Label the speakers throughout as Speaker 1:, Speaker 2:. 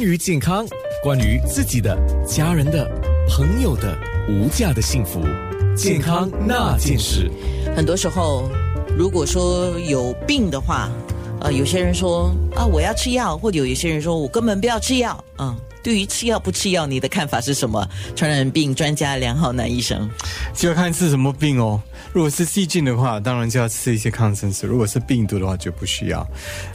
Speaker 1: 关于健康，关于自己的、家人的、朋友的无价的幸福，健康那件事。
Speaker 2: 很多时候，如果说有病的话，呃，有些人说啊，我要吃药，或者有些人说我根本不要吃药，嗯。对于吃药不吃药，你的看法是什么？传染病专家梁浩南医生，
Speaker 3: 就要看是什么病哦。如果是细菌的话，当然就要吃一些抗生素；如果是病毒的话，就不需要。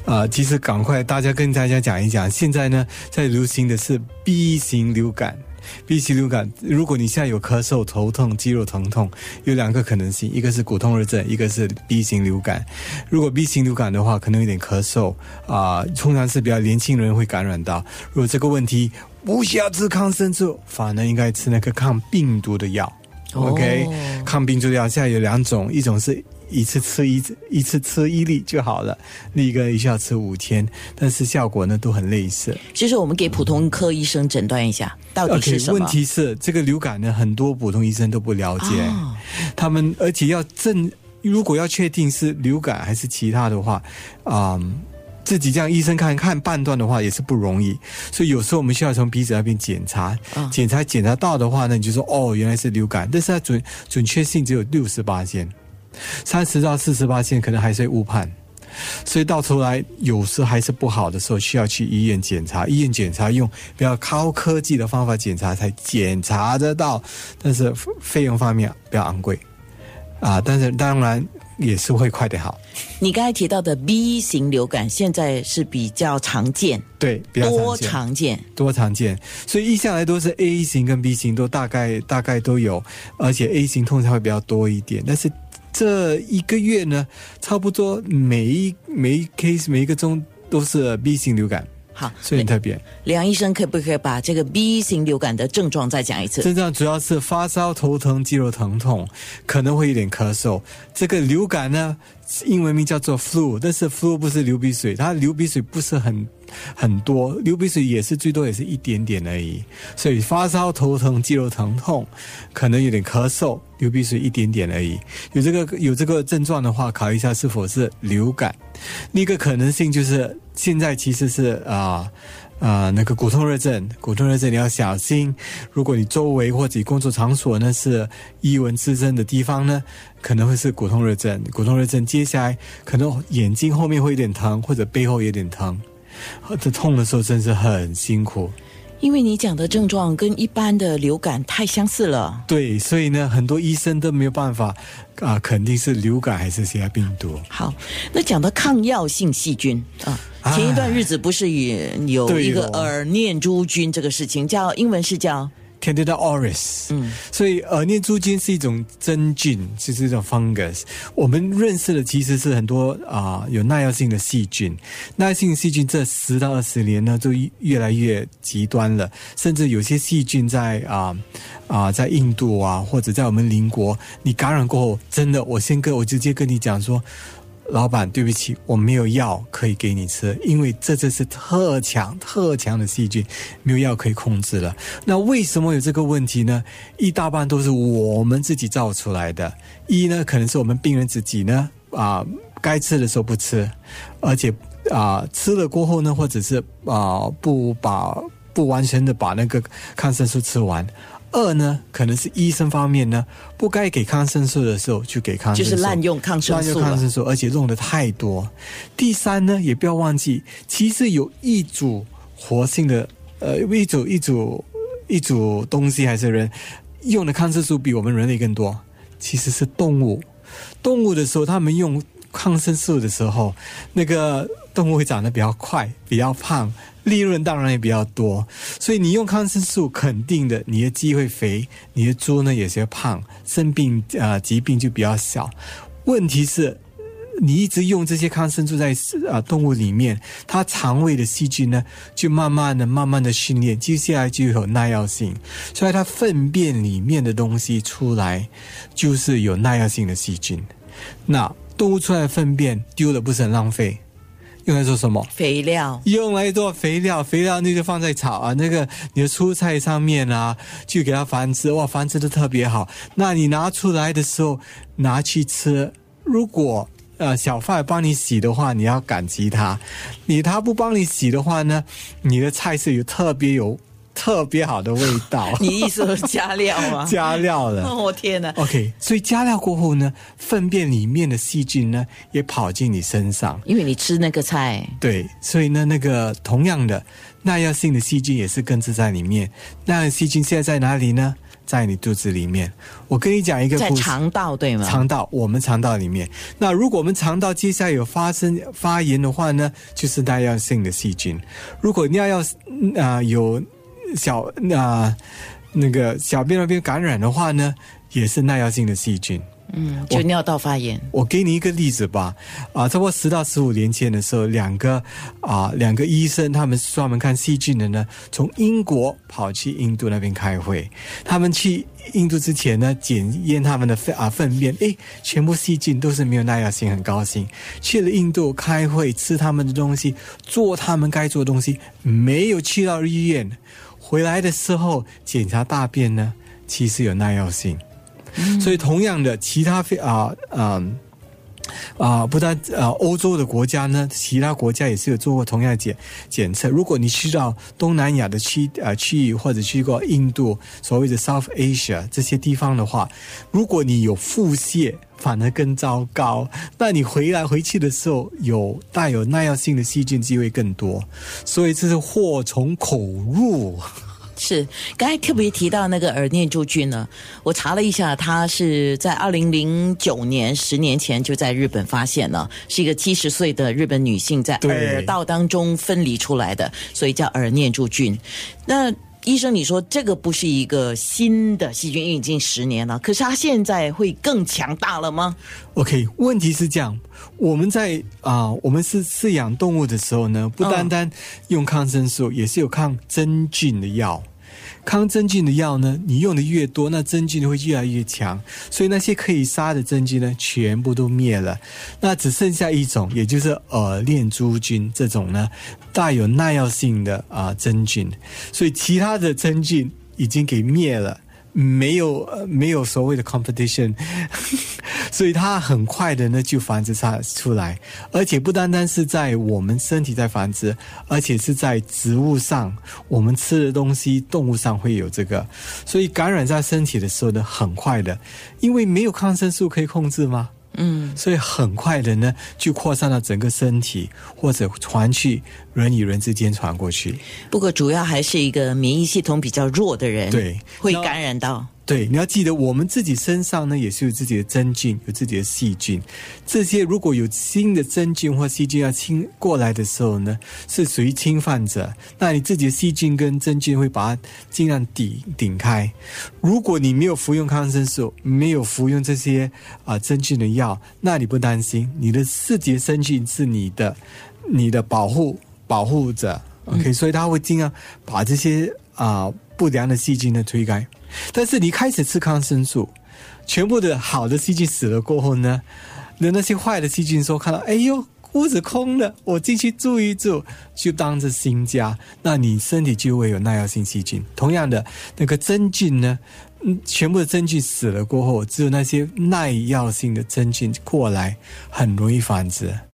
Speaker 3: 啊，其实赶快大家跟大家讲一讲，现在呢在流行的是 B 型流感。B 型流感，如果你现在有咳嗽、头痛、肌肉疼痛，有两个可能性，一个是骨痛热症，一个是 B 型流感。如果 B 型流感的话，可能有点咳嗽啊，通常是比较年轻人会感染到。如果这个问题不需要吃抗生素，反而应该吃那个抗病毒的药。OK，抗病毒药现在有两种，一种是。一次吃一一次吃一粒就好了，另一个一下吃五天，但是效果呢都很类似。
Speaker 2: 就是我们给普通科医生诊断一下，到底是什
Speaker 3: 么？问题是这个流感呢，很多普通医生都不了解，他们而且要证，如果要确定是流感还是其他的话，啊，自己这样医生看看判断的话也是不容易，所以有时候我们需要从鼻子那边检查，检查检查到的话呢，你就说哦原来是流感，但是它准准确性只有六十八线。三十到四十八线可能还是误判，所以到头来有时还是不好的时候，需要去医院检查。医院检查用比较高科技的方法检查才检查得到，但是费用方面比较昂贵啊。但是当然也是会快点好。
Speaker 2: 你刚才提到的 B 型流感现在是比较常见，
Speaker 3: 对，比较
Speaker 2: 多常见，
Speaker 3: 多常见。所以一向来都是 A 型跟 B 型都大概大概都有，而且 A 型通常会比较多一点，但是。这一个月呢，差不多每一每一 case 每一个钟都是 B 型流感，
Speaker 2: 好，
Speaker 3: 所以很特别。
Speaker 2: 梁医生可不可以把这个 B 型流感的症状再讲一次？
Speaker 3: 症状主要是发烧、头疼、肌肉疼痛，可能会有点咳嗽。这个流感呢，英文名叫做 flu，但是 flu 不是流鼻水，它流鼻水不是很。很多流鼻水也是最多也是一点点而已，所以发烧、头疼、肌肉疼痛，可能有点咳嗽，流鼻水一点点而已。有这个有这个症状的话，考虑一下是否是流感。另一个可能性就是现在其实是啊啊那个骨痛热症，骨痛热症你要小心。如果你周围或者工作场所呢是异蚊滋生的地方呢，可能会是骨痛热症。骨痛热症接下来可能眼睛后面会有点疼，或者背后有点疼。这痛的时候真是很辛苦，
Speaker 2: 因为你讲的症状跟一般的流感太相似了。
Speaker 3: 对，所以呢，很多医生都没有办法啊，肯定是流感还是其他病毒。
Speaker 2: 好，那讲到抗药性细菌啊，前一段日子不是也有一个耳念珠菌这个事情，叫英文是叫。
Speaker 3: Candida auris，嗯，所以呃念珠菌是一种真菌，就是一种 fungus。我们认识的其实是很多啊有耐药性的细菌，耐药性细菌这十到二十年呢，就越来越极端了。甚至有些细菌在啊啊在印度啊，或者在我们邻国，你感染过后，真的，我先跟我直接跟你讲说。老板，对不起，我没有药可以给你吃，因为这这是特强、特强的细菌，没有药可以控制了。那为什么有这个问题呢？一大半都是我们自己造出来的。一呢，可能是我们病人自己呢，啊，该吃的时候不吃，而且啊，吃了过后呢，或者是啊，不把不完全的把那个抗生素吃完。二呢，可能是医生方面呢，不该给抗生素的时候去给抗生素，
Speaker 2: 就是滥用抗生素，滥
Speaker 3: 用抗生素，而且用的太多。第三呢，也不要忘记，其实有一组活性的，呃，一组一组一组东西还是人用的抗生素比我们人类更多，其实是动物。动物的时候，他们用抗生素的时候，那个动物会长得比较快，比较胖。利润当然也比较多，所以你用抗生素，肯定的，你的鸡会肥，你的猪呢也是胖，生病啊疾病就比较小。问题是，你一直用这些抗生素在啊动物里面，它肠胃的细菌呢就慢慢的、慢慢的训练，接下来就有耐药性，所以它粪便里面的东西出来就是有耐药性的细菌。那动物出来的粪便丢了，不是很浪费？用来做什么？
Speaker 2: 肥料。
Speaker 3: 用来做肥料，肥料那就放在草啊，那个你的蔬菜上面啊，去给它繁殖，哇，繁殖的特别好。那你拿出来的时候拿去吃，如果呃小贩帮你洗的话，你要感激他；你他不帮你洗的话呢，你的菜是有特别有特别好的味道。
Speaker 2: 你意思是加料吗？
Speaker 3: 加料的。
Speaker 2: 我 天哪
Speaker 3: ！OK，所以加料过后呢，粪便里面的细菌呢也跑进你身上。
Speaker 2: 因为你吃那个菜，
Speaker 3: 对，所以呢，那个同样的耐药性的细菌也是根植在里面。耐药细菌现在在哪里呢？在你肚子里面。我跟你讲一个。
Speaker 2: 在肠道对吗？
Speaker 3: 肠道，我们肠道里面。那如果我们肠道接下来有发生发炎的话呢，就是耐药性的细菌。如果尿药啊、呃、有小那、呃、那个小便那边感染的话呢，也是耐药性的细菌。
Speaker 2: 嗯，就尿道发炎。
Speaker 3: 我给你一个例子吧，啊，差不多十到十五年前的时候，两个啊两个医生，他们专门看细菌的呢，从英国跑去印度那边开会。他们去印度之前呢，检验他们的粪啊粪便，诶，全部细菌都是没有耐药性，很高兴。去了印度开会，吃他们的东西，做他们该做的东西，没有去到医院。回来的时候检查大便呢，其实有耐药性。所以，同样的，其他非啊啊啊，不但啊欧洲的国家呢，其他国家也是有做过同样的检检测。如果你去到东南亚的区啊区域，或者去过印度所谓的 South Asia 这些地方的话，如果你有腹泻，反而更糟糕。那你回来回去的时候，有带有耐药性的细菌机会更多。所以这是祸从口入。
Speaker 2: 是，刚才特别提到那个耳念珠菌呢，我查了一下，它是在二零零九年，十年前就在日本发现了，是一个七十岁的日本女性在耳道当中分离出来的，所以叫耳念珠菌。那医生，你说这个不是一个新的细菌，已经十年了，可是它现在会更强大了吗
Speaker 3: ？OK，问题是这样，我们在啊、呃，我们是饲养动物的时候呢，不单单用抗生素，嗯、也是有抗真菌的药。抗真菌的药呢，你用的越多，那真菌会越来越强，所以那些可以杀的真菌呢，全部都灭了，那只剩下一种，也就是耳念珠菌这种呢，带有耐药性的啊、真菌，所以其他的真菌已经给灭了。没有没有所谓的 competition，所以它很快的呢就繁殖出出来，而且不单单是在我们身体在繁殖，而且是在植物上，我们吃的东西，动物上会有这个，所以感染在身体的时候呢，很快的，因为没有抗生素可以控制吗？
Speaker 2: 嗯，
Speaker 3: 所以很快的呢，就扩散到整个身体，或者传去人与人之间传过去。
Speaker 2: 不过主要还是一个免疫系统比较弱的人，
Speaker 3: 对，
Speaker 2: 会感染到。
Speaker 3: 对，你要记得，我们自己身上呢也是有自己的真菌，有自己的细菌。这些如果有新的真菌或细菌要侵过来的时候呢，是属于侵犯者。那你自己的细菌跟真菌会把它尽量顶顶开。如果你没有服用抗生素，没有服用这些啊、呃、真菌的药，那你不担心，你的自己的真菌是你的你的保护保护者。OK，、嗯、所以他会尽量把这些啊、呃、不良的细菌呢推开。但是你开始吃抗生素，全部的好的细菌死了过后呢，那那些坏的细菌说看到，哎呦，屋子空了，我进去住一住，就当着新家，那你身体就会有耐药性细菌。同样的，那个真菌呢，嗯，全部的真菌死了过后，只有那些耐药性的真菌过来，很容易繁殖。